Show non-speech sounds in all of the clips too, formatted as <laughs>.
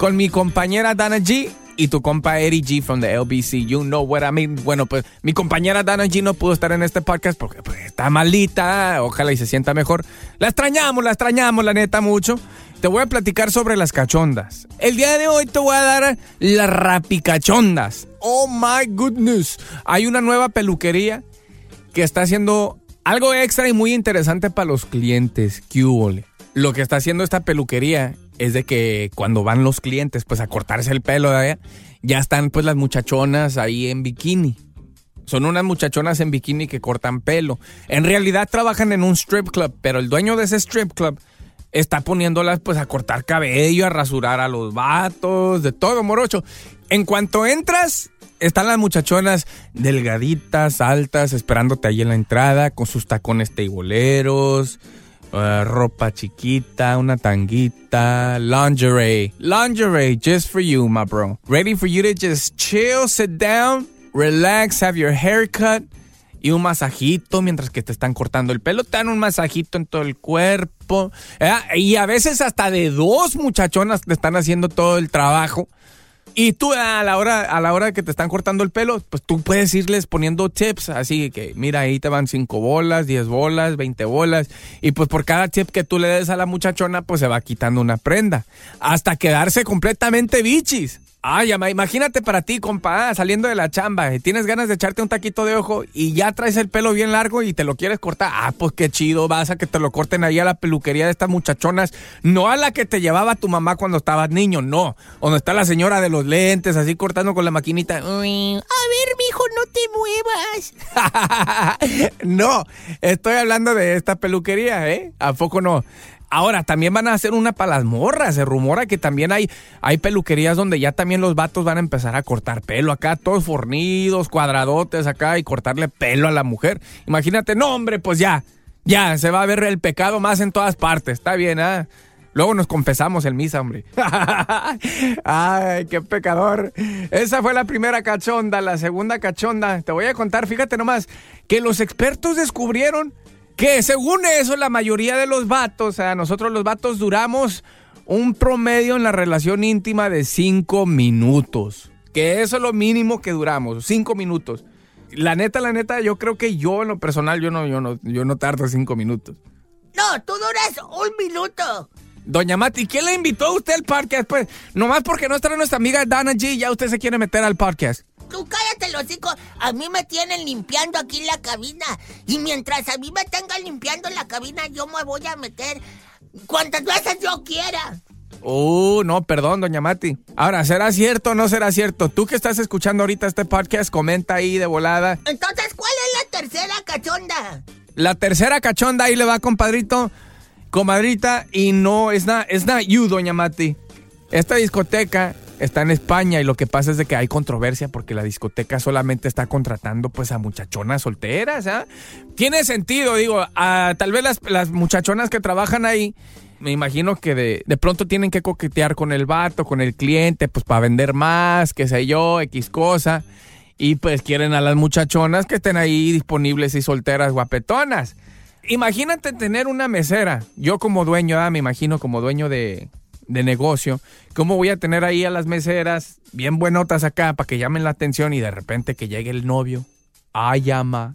con mi compañera Dana G y tu compa Eddie G from the LBC. You know what I mean. Bueno, pues mi compañera Dana G no pudo estar en este podcast porque pues, está malita. Ojalá y se sienta mejor. La extrañamos, la extrañamos, la neta, mucho. Te voy a platicar sobre las cachondas. El día de hoy te voy a dar las rapicachondas. Oh my goodness. Hay una nueva peluquería que está haciendo algo extra y muy interesante para los clientes. ¿Qué? Lo que está haciendo esta peluquería es de que cuando van los clientes pues a cortarse el pelo, ¿verdad? ya están pues las muchachonas ahí en bikini. Son unas muchachonas en bikini que cortan pelo. En realidad trabajan en un strip club, pero el dueño de ese strip club está poniéndolas pues a cortar cabello, a rasurar a los vatos, de todo morocho. En cuanto entras, están las muchachonas delgaditas, altas, esperándote ahí en la entrada, con sus tacones teiboleros, uh, ropa chiquita, una tanguita, lingerie. Lingerie, just for you, my bro. Ready for you to just chill, sit down, relax, have your haircut y un masajito mientras que te están cortando el pelo. Te dan un masajito en todo el cuerpo. ¿eh? Y a veces hasta de dos muchachonas te están haciendo todo el trabajo. Y tú a la hora a la hora que te están cortando el pelo, pues tú puedes irles poniendo tips, así que mira, ahí te van 5 bolas, 10 bolas, 20 bolas, y pues por cada tip que tú le des a la muchachona, pues se va quitando una prenda, hasta quedarse completamente bichis. Ay, ama, imagínate para ti, compa, ah, saliendo de la chamba, y tienes ganas de echarte un taquito de ojo y ya traes el pelo bien largo y te lo quieres cortar. Ah, pues qué chido, vas a que te lo corten ahí a la peluquería de estas muchachonas, no a la que te llevaba tu mamá cuando estabas niño, no. Donde está la señora de los lentes, así cortando con la maquinita. Uy, A ver, mijo, no te muevas. <laughs> no, estoy hablando de esta peluquería, ¿eh? ¿A poco no? Ahora, también van a hacer una para las morras. Se rumora que también hay, hay peluquerías donde ya también los vatos van a empezar a cortar pelo acá, todos fornidos, cuadradotes acá y cortarle pelo a la mujer. Imagínate, no, hombre, pues ya, ya, se va a ver el pecado más en todas partes. Está bien, ¿ah? Luego nos confesamos el misa, hombre. <laughs> Ay, qué pecador. Esa fue la primera cachonda. La segunda cachonda, te voy a contar, fíjate nomás, que los expertos descubrieron que según eso la mayoría de los vatos, o sea, nosotros los vatos duramos un promedio en la relación íntima de cinco minutos. Que eso es lo mínimo que duramos, cinco minutos. La neta, la neta, yo creo que yo en lo personal, yo no, yo no, yo no tardo cinco minutos. No, tú duras un minuto. Doña Mati, ¿quién le invitó a usted al podcast? Pues, nomás porque no está nuestra amiga Dana G, ya usted se quiere meter al podcast. Tú cállate, los hijos. A mí me tienen limpiando aquí la cabina. Y mientras a mí me tengan limpiando la cabina, yo me voy a meter cuantas veces yo quiera. Uh, no, perdón, doña Mati. Ahora, ¿será cierto o no será cierto? Tú que estás escuchando ahorita este podcast, comenta ahí de volada. Entonces, ¿cuál es la tercera cachonda? La tercera cachonda ahí le va, compadrito, comadrita, y no, es nada, es nada you, doña Mati. Esta discoteca está en España y lo que pasa es de que hay controversia porque la discoteca solamente está contratando pues a muchachonas solteras, ¿ah? Tiene sentido, digo, a, tal vez las, las muchachonas que trabajan ahí me imagino que de, de, pronto tienen que coquetear con el vato, con el cliente, pues para vender más, qué sé yo, X cosa. Y pues quieren a las muchachonas que estén ahí disponibles y solteras guapetonas. Imagínate tener una mesera. Yo como dueño, ah, me imagino como dueño de, de negocio, ¿cómo voy a tener ahí a las meseras bien buenotas acá para que llamen la atención y de repente que llegue el novio? Ay, llama.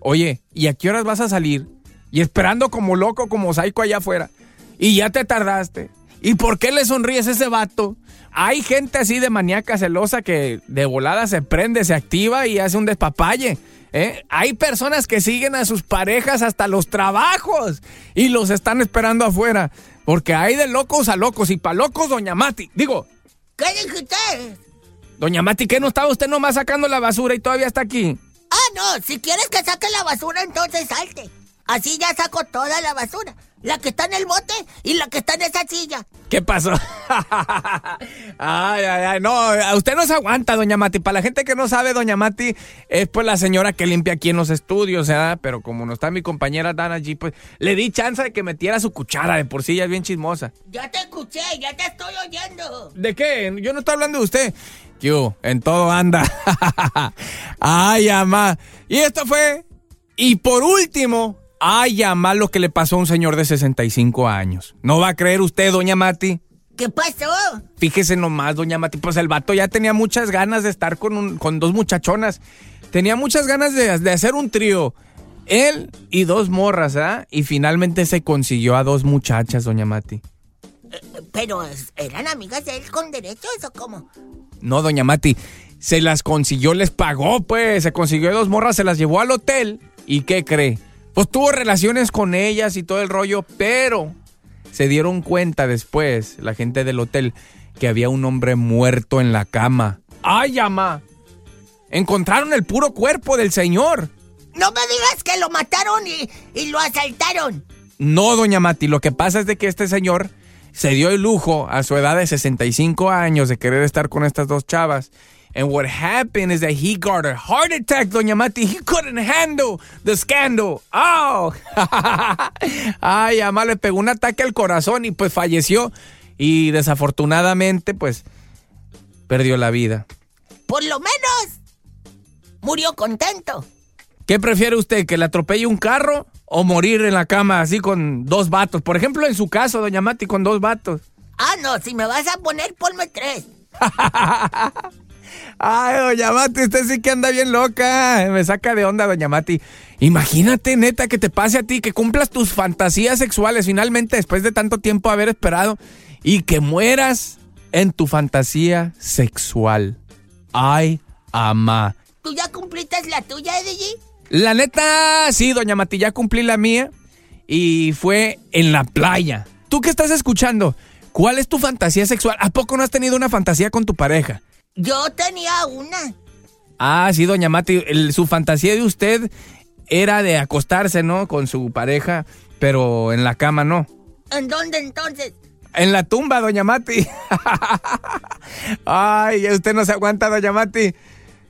Oye, ¿y a qué horas vas a salir? Y esperando como loco, como psycho allá afuera y ya te tardaste. ¿Y por qué le sonríes a ese vato? Hay gente así de maníaca celosa que de volada se prende, se activa y hace un despapalle. ¿eh? Hay personas que siguen a sus parejas hasta los trabajos y los están esperando afuera. Porque hay de locos a locos y pa' locos, doña Mati. Digo. ¿Qué dijiste? Doña Mati, ¿qué no estaba usted nomás sacando la basura y todavía está aquí? Ah, no, si quieres que saque la basura, entonces salte. Así ya saco toda la basura. La que está en el bote y la que está en esa silla. ¿Qué pasó? <laughs> ay, ay, ay, no, usted no se aguanta, doña Mati. Para la gente que no sabe, doña Mati es pues la señora que limpia aquí en los estudios, ¿verdad? Pero como no está mi compañera Dana G, pues le di chance de que metiera su cuchara, de por sí ya es bien chismosa. Ya te escuché, ya te estoy oyendo. ¿De qué? Yo no estoy hablando de usted. Yo, en todo anda. <laughs> ay, amá. Y esto fue... Y por último, Ay, ama lo que le pasó a un señor de 65 años. ¿No va a creer usted, doña Mati? ¿Qué pasó? Fíjese nomás, doña Mati, pues el vato ya tenía muchas ganas de estar con, un, con dos muchachonas. Tenía muchas ganas de, de hacer un trío. Él y dos morras, ¿ah? Y finalmente se consiguió a dos muchachas, doña Mati. Pero, ¿eran amigas de él con derechos o cómo? No, doña Mati. Se las consiguió, les pagó, pues. Se consiguió dos morras, se las llevó al hotel. ¿Y qué cree? Pues tuvo relaciones con ellas y todo el rollo, pero se dieron cuenta después, la gente del hotel, que había un hombre muerto en la cama. ¡Ay, ama! Encontraron el puro cuerpo del señor. No me digas que lo mataron y, y lo asaltaron. No, doña Mati, lo que pasa es de que este señor se dio el lujo a su edad de 65 años de querer estar con estas dos chavas And what happened is that he got a heart attack, Doña Mati. He couldn't handle the scandal. Oh. <laughs> Ay, además le pegó un ataque al corazón y pues falleció. Y desafortunadamente, pues, perdió la vida. Por lo menos, murió contento. ¿Qué prefiere usted, que le atropelle un carro o morir en la cama así con dos vatos? Por ejemplo, en su caso, Doña Mati, con dos vatos. Ah, no, si me vas a poner, ponme tres. <laughs> Ay, doña Mati, usted sí que anda bien loca. Me saca de onda, doña Mati. Imagínate, neta, que te pase a ti, que cumplas tus fantasías sexuales finalmente después de tanto tiempo haber esperado y que mueras en tu fantasía sexual. Ay, ama. ¿Tú ya cumpliste la tuya, Eddie? La neta, sí, doña Mati, ya cumplí la mía y fue en la playa. ¿Tú qué estás escuchando? ¿Cuál es tu fantasía sexual? ¿A poco no has tenido una fantasía con tu pareja? Yo tenía una. Ah, sí, doña Mati, su fantasía de usted era de acostarse, ¿no? Con su pareja, pero en la cama no. ¿En dónde entonces? En la tumba, doña Mati. <laughs> Ay, usted no se aguanta, doña Mati.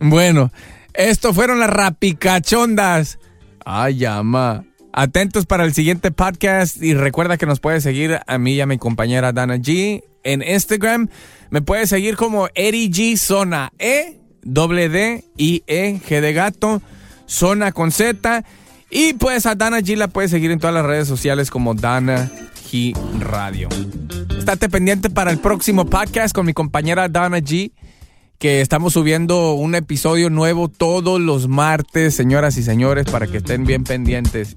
Bueno, esto fueron las rapicachondas. Ay, llama. Atentos para el siguiente podcast y recuerda que nos puede seguir a mí y a mi compañera Dana G en Instagram. Me puede seguir como Eddie G Zona E W D I E G de gato Zona con Z y pues a Dana G la puedes seguir en todas las redes sociales como Dana G Radio. Estate pendiente para el próximo podcast con mi compañera Dana G que estamos subiendo un episodio nuevo todos los martes, señoras y señores, para que estén bien pendientes.